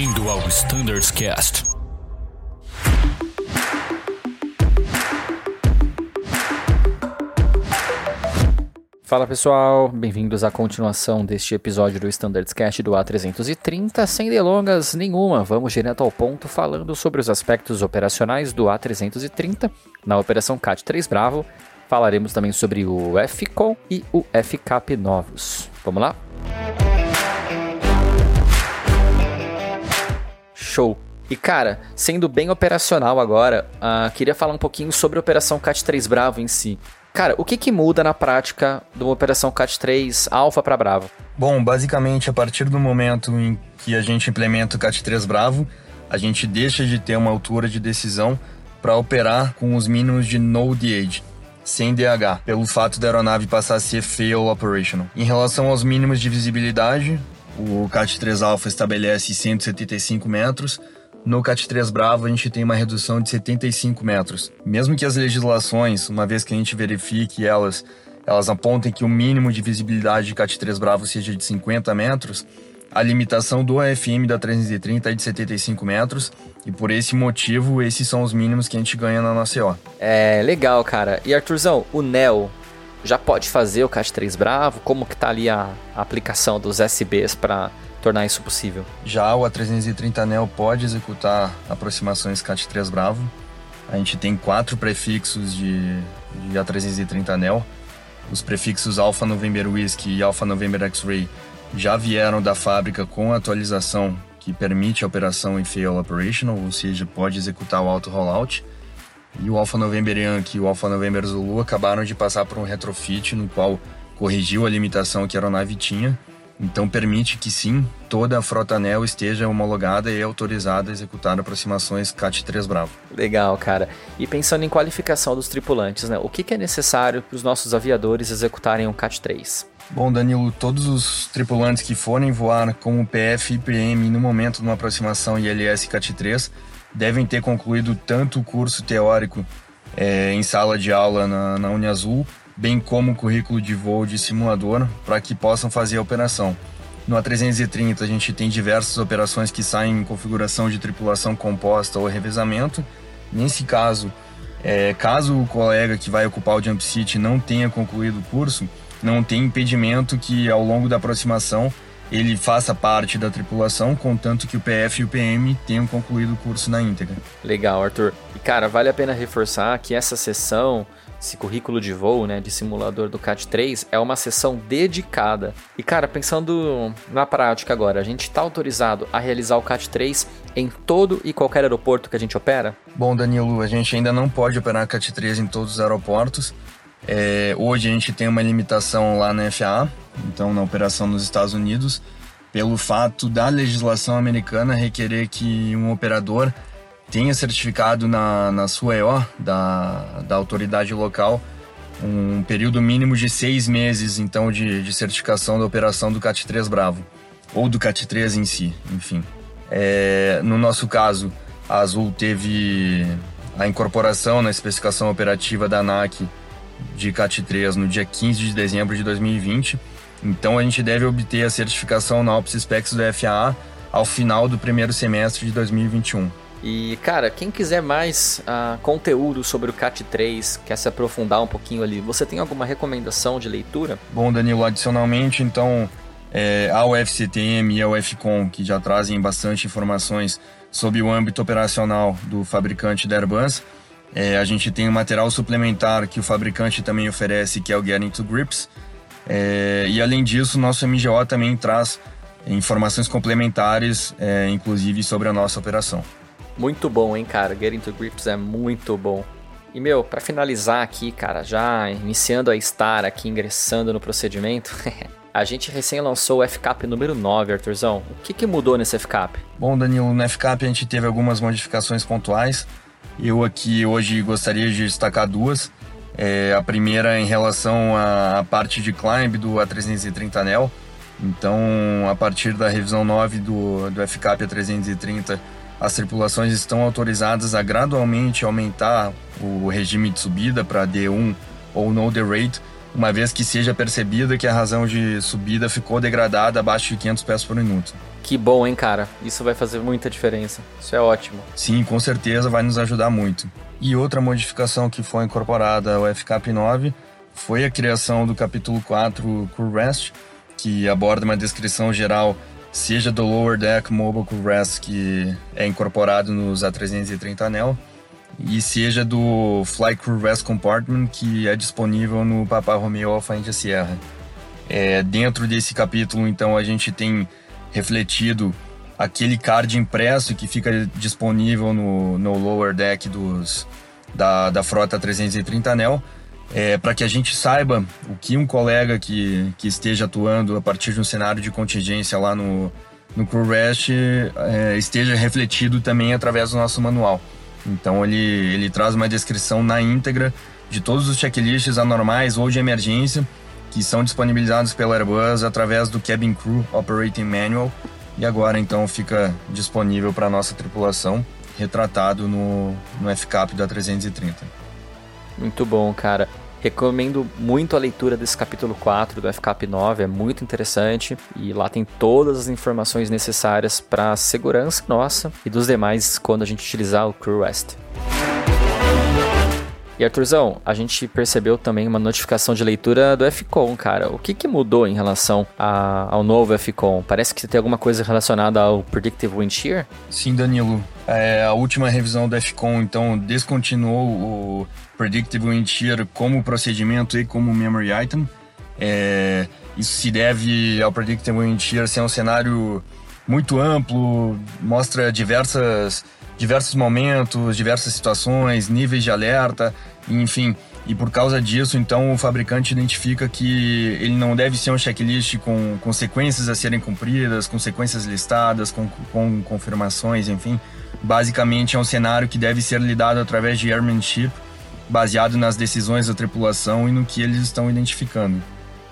Bem-vindo ao Standards Cast. Fala pessoal, bem-vindos à continuação deste episódio do Standards Cast do A330. Sem delongas nenhuma, vamos direto ao ponto falando sobre os aspectos operacionais do A330 na Operação CAT 3 Bravo. Falaremos também sobre o FCOM e o FCAP novos. Vamos lá? Show! E cara, sendo bem operacional agora, uh, queria falar um pouquinho sobre a Operação CAT 3 Bravo em si. Cara, o que, que muda na prática de uma operação CAT3 alfa para Bravo? Bom, basicamente, a partir do momento em que a gente implementa o CAT3 Bravo, a gente deixa de ter uma altura de decisão para operar com os mínimos de no DH, sem DH, pelo fato da aeronave passar a ser fail operational. Em relação aos mínimos de visibilidade, o CAT3 Alpha estabelece 175 metros, no CAT 3 Bravo, a gente tem uma redução de 75 metros. Mesmo que as legislações, uma vez que a gente verifique elas, elas apontem que o mínimo de visibilidade de CAT 3 Bravo seja de 50 metros, a limitação do AFM da 330 é de 75 metros e por esse motivo esses são os mínimos que a gente ganha na nossa EO. É legal, cara. E Arthurzão, o NEL já pode fazer o CAT 3 Bravo? Como que tá ali a, a aplicação dos SBs para tornar isso possível. Já o A330 Neo pode executar aproximações CAT3 Bravo. A gente tem quatro prefixos de, de A330 Neo. Os prefixos Alpha November Whiskey e Alpha November X-Ray já vieram da fábrica com atualização que permite a operação em fail operational, ou seja, pode executar o auto rollout. E o Alpha November e o Alpha November Zulu acabaram de passar por um retrofit no qual corrigiu a limitação que a aeronave tinha então permite que sim, toda a frota ANEL esteja homologada e autorizada a executar aproximações CAT-3 Bravo. Legal, cara. E pensando em qualificação dos tripulantes, né? O que é necessário para os nossos aviadores executarem um CAT-3? Bom, Danilo, todos os tripulantes que forem voar com o PF e PM no momento de uma aproximação ILS CAT-3 devem ter concluído tanto o curso teórico é, em sala de aula na, na Uniazul, bem como o currículo de voo de simulador para que possam fazer a operação. No A330 a gente tem diversas operações que saem em configuração de tripulação composta ou revezamento. Nesse caso, é, caso o colega que vai ocupar o jump seat não tenha concluído o curso, não tem impedimento que ao longo da aproximação ele faça parte da tripulação, contanto que o PF e o PM tenham concluído o curso na íntegra. Legal, Arthur. E cara, vale a pena reforçar que essa sessão esse currículo de voo, né, de simulador do CAT 3 é uma sessão dedicada. E cara, pensando na prática agora, a gente está autorizado a realizar o CAT 3 em todo e qualquer aeroporto que a gente opera? Bom, Danilo, a gente ainda não pode operar CAT 3 em todos os aeroportos. É, hoje a gente tem uma limitação lá na FAA, então na operação nos Estados Unidos, pelo fato da legislação americana requerer que um operador tenha certificado na, na sua EO, da, da autoridade local, um período mínimo de seis meses, então, de, de certificação da operação do CAT-3 Bravo, ou do CAT-3 em si, enfim. É, no nosso caso, a Azul teve a incorporação na especificação operativa da ANAC de CAT-3 no dia 15 de dezembro de 2020, então a gente deve obter a certificação na OPS Specs do FAA ao final do primeiro semestre de 2021. E, cara, quem quiser mais uh, conteúdo sobre o CAT3, quer se aprofundar um pouquinho ali, você tem alguma recomendação de leitura? Bom, Danilo, adicionalmente, então, é, a UFCTM e a UFCOM, que já trazem bastante informações sobre o âmbito operacional do fabricante da Airbus, é, a gente tem um material suplementar que o fabricante também oferece, que é o Getting to Grips. É, e além disso, nosso MGO também traz informações complementares, é, inclusive sobre a nossa operação. Muito bom, hein, cara? Getting to Grips é muito bom. E, meu, para finalizar aqui, cara, já iniciando a estar aqui, ingressando no procedimento, a gente recém lançou o FCAP número 9, Arthurzão. O que, que mudou nesse FCAP? Bom, Danilo, no FCAP a gente teve algumas modificações pontuais. Eu aqui hoje gostaria de destacar duas. É, a primeira em relação à parte de climb do A330 NEL. Então, a partir da revisão 9 do, do FCAP A330, as tripulações estão autorizadas a gradualmente aumentar o regime de subida para D1 ou no the rate uma vez que seja percebida que a razão de subida ficou degradada abaixo de 500 pés por minuto. Que bom, hein, cara? Isso vai fazer muita diferença. Isso é ótimo. Sim, com certeza vai nos ajudar muito. E outra modificação que foi incorporada ao FCAP 9 foi a criação do capítulo 4 Crew Rest, que aborda uma descrição geral seja do Lower Deck Mobile Crew que é incorporado nos A330 Anel, e seja do Fly Crew Rest Compartment, que é disponível no Papa Romeo Alfa India Sierra. É, dentro desse capítulo, então, a gente tem refletido aquele card impresso que fica disponível no, no lower deck dos, da, da frota 330 Anel, é, para que a gente saiba o que um colega que, que esteja atuando a partir de um cenário de contingência lá no, no Crew Rest é, esteja refletido também através do nosso manual. Então ele, ele traz uma descrição na íntegra de todos os checklists anormais ou de emergência que são disponibilizados pela Airbus através do Cabin Crew Operating Manual e agora então fica disponível para a nossa tripulação, retratado no, no FCAP da 330. Muito bom, cara. Recomendo muito a leitura desse capítulo 4 do FCAP 9, é muito interessante e lá tem todas as informações necessárias para a segurança nossa e dos demais quando a gente utilizar o Crew Rest. E Arthurzão, a gente percebeu também uma notificação de leitura do FCON, cara. O que, que mudou em relação a, ao novo FCON? Parece que tem alguma coisa relacionada ao Predictive Wind Shear? Sim, Danilo. É, a última revisão do FCON, então, descontinuou o Predictive Wind Shear como procedimento e como memory item. É, isso se deve ao Predictive Wind Shear ser um cenário muito amplo, mostra diversas diversos momentos, diversas situações, níveis de alerta, enfim. E por causa disso, então, o fabricante identifica que ele não deve ser um checklist com consequências a serem cumpridas, consequências listadas, com, com confirmações, enfim. Basicamente, é um cenário que deve ser lidado através de airmanship, baseado nas decisões da tripulação e no que eles estão identificando.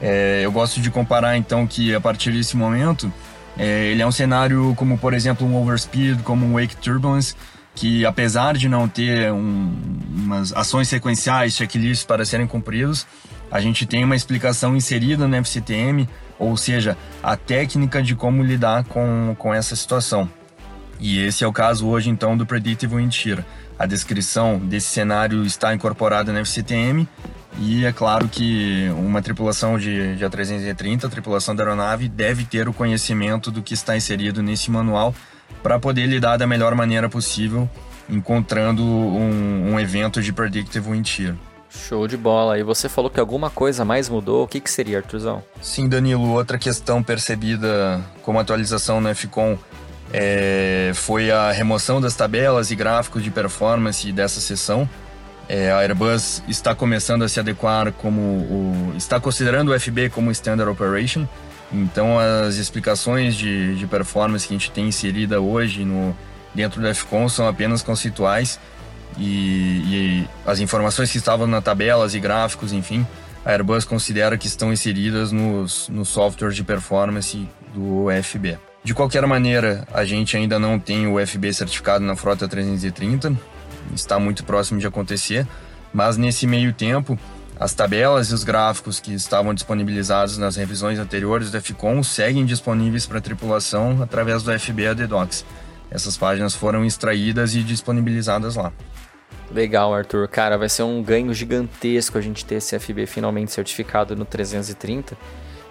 É, eu gosto de comparar, então, que a partir desse momento, é, ele é um cenário como, por exemplo, um overspeed, como um wake turbulence, que apesar de não ter um, umas ações sequenciais, checklists para serem cumpridos, a gente tem uma explicação inserida no FCTM, ou seja, a técnica de como lidar com, com essa situação. E esse é o caso hoje então do Predictive Wind. A descrição desse cenário está incorporada no FCTM e é claro que uma tripulação de, de A330, a tripulação da aeronave, deve ter o conhecimento do que está inserido nesse manual para poder lidar da melhor maneira possível, encontrando um, um evento de Predictive Wind Shear. Show de bola. E você falou que alguma coisa mais mudou. O que, que seria, Arthurzão? Sim, Danilo. Outra questão percebida como atualização no FCOM é, foi a remoção das tabelas e gráficos de performance dessa sessão. É, a Airbus está começando a se adequar como o, está considerando o FB como Standard Operation então as explicações de, de performance que a gente tem inserida hoje no, dentro do FCON são apenas conceituais e, e as informações que estavam na tabelas e gráficos, enfim, a Airbus considera que estão inseridas nos, nos softwares de performance do FB. De qualquer maneira, a gente ainda não tem o FB certificado na frota 330, está muito próximo de acontecer, mas nesse meio tempo as tabelas e os gráficos que estavam disponibilizados nas revisões anteriores do FCOM seguem disponíveis para a tripulação através do FB ADDocs. Essas páginas foram extraídas e disponibilizadas lá. Legal, Arthur. Cara, vai ser um ganho gigantesco a gente ter esse FB finalmente certificado no 330.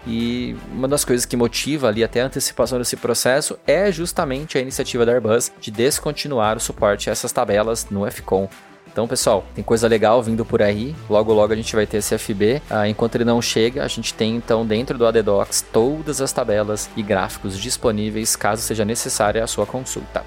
E uma das coisas que motiva ali até a antecipação desse processo é justamente a iniciativa da Airbus de descontinuar o suporte a essas tabelas no FCOM. Então, pessoal, tem coisa legal vindo por aí. Logo, logo a gente vai ter esse FB. Ah, enquanto ele não chega, a gente tem então dentro do ADDocs todas as tabelas e gráficos disponíveis caso seja necessária a sua consulta.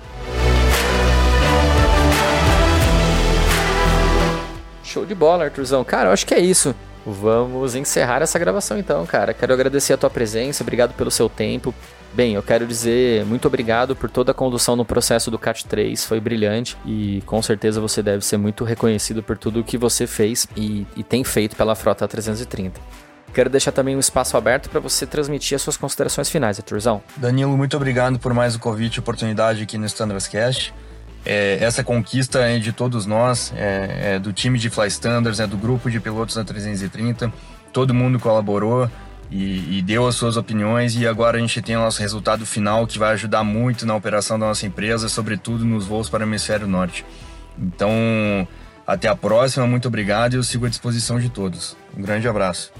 Show de bola, Arthurzão. Cara, eu acho que é isso. Vamos encerrar essa gravação então, cara. Quero agradecer a tua presença, obrigado pelo seu tempo. Bem, eu quero dizer muito obrigado por toda a condução no processo do CAT 3, foi brilhante e com certeza você deve ser muito reconhecido por tudo o que você fez e, e tem feito pela Frota 330. Quero deixar também um espaço aberto para você transmitir as suas considerações finais, Arthurzão. Danilo, muito obrigado por mais o convite e oportunidade aqui no Standards Cast. É, essa conquista é de todos nós, é, é, do time de Fly Standards, é do grupo de pilotos da 330. todo mundo colaborou e, e, deu as suas opiniões e agora a gente tem o nosso resultado final que vai ajudar muito na operação da nossa empresa, sobretudo nos voos para o hemisfério norte. Então, até a próxima, muito obrigado e eu sigo à disposição de todos. Um grande abraço.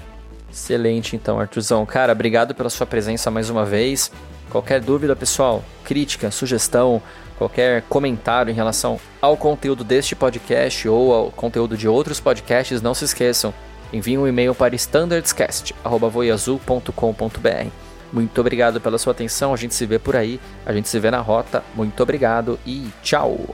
Excelente, então, Arthurzão. Cara, obrigado pela sua presença mais uma vez. Qualquer dúvida, pessoal, crítica, sugestão, qualquer comentário em relação ao conteúdo deste podcast ou ao conteúdo de outros podcasts, não se esqueçam. Envie um e-mail para standardscast.voiazul.com.br. Muito obrigado pela sua atenção. A gente se vê por aí. A gente se vê na rota. Muito obrigado e tchau.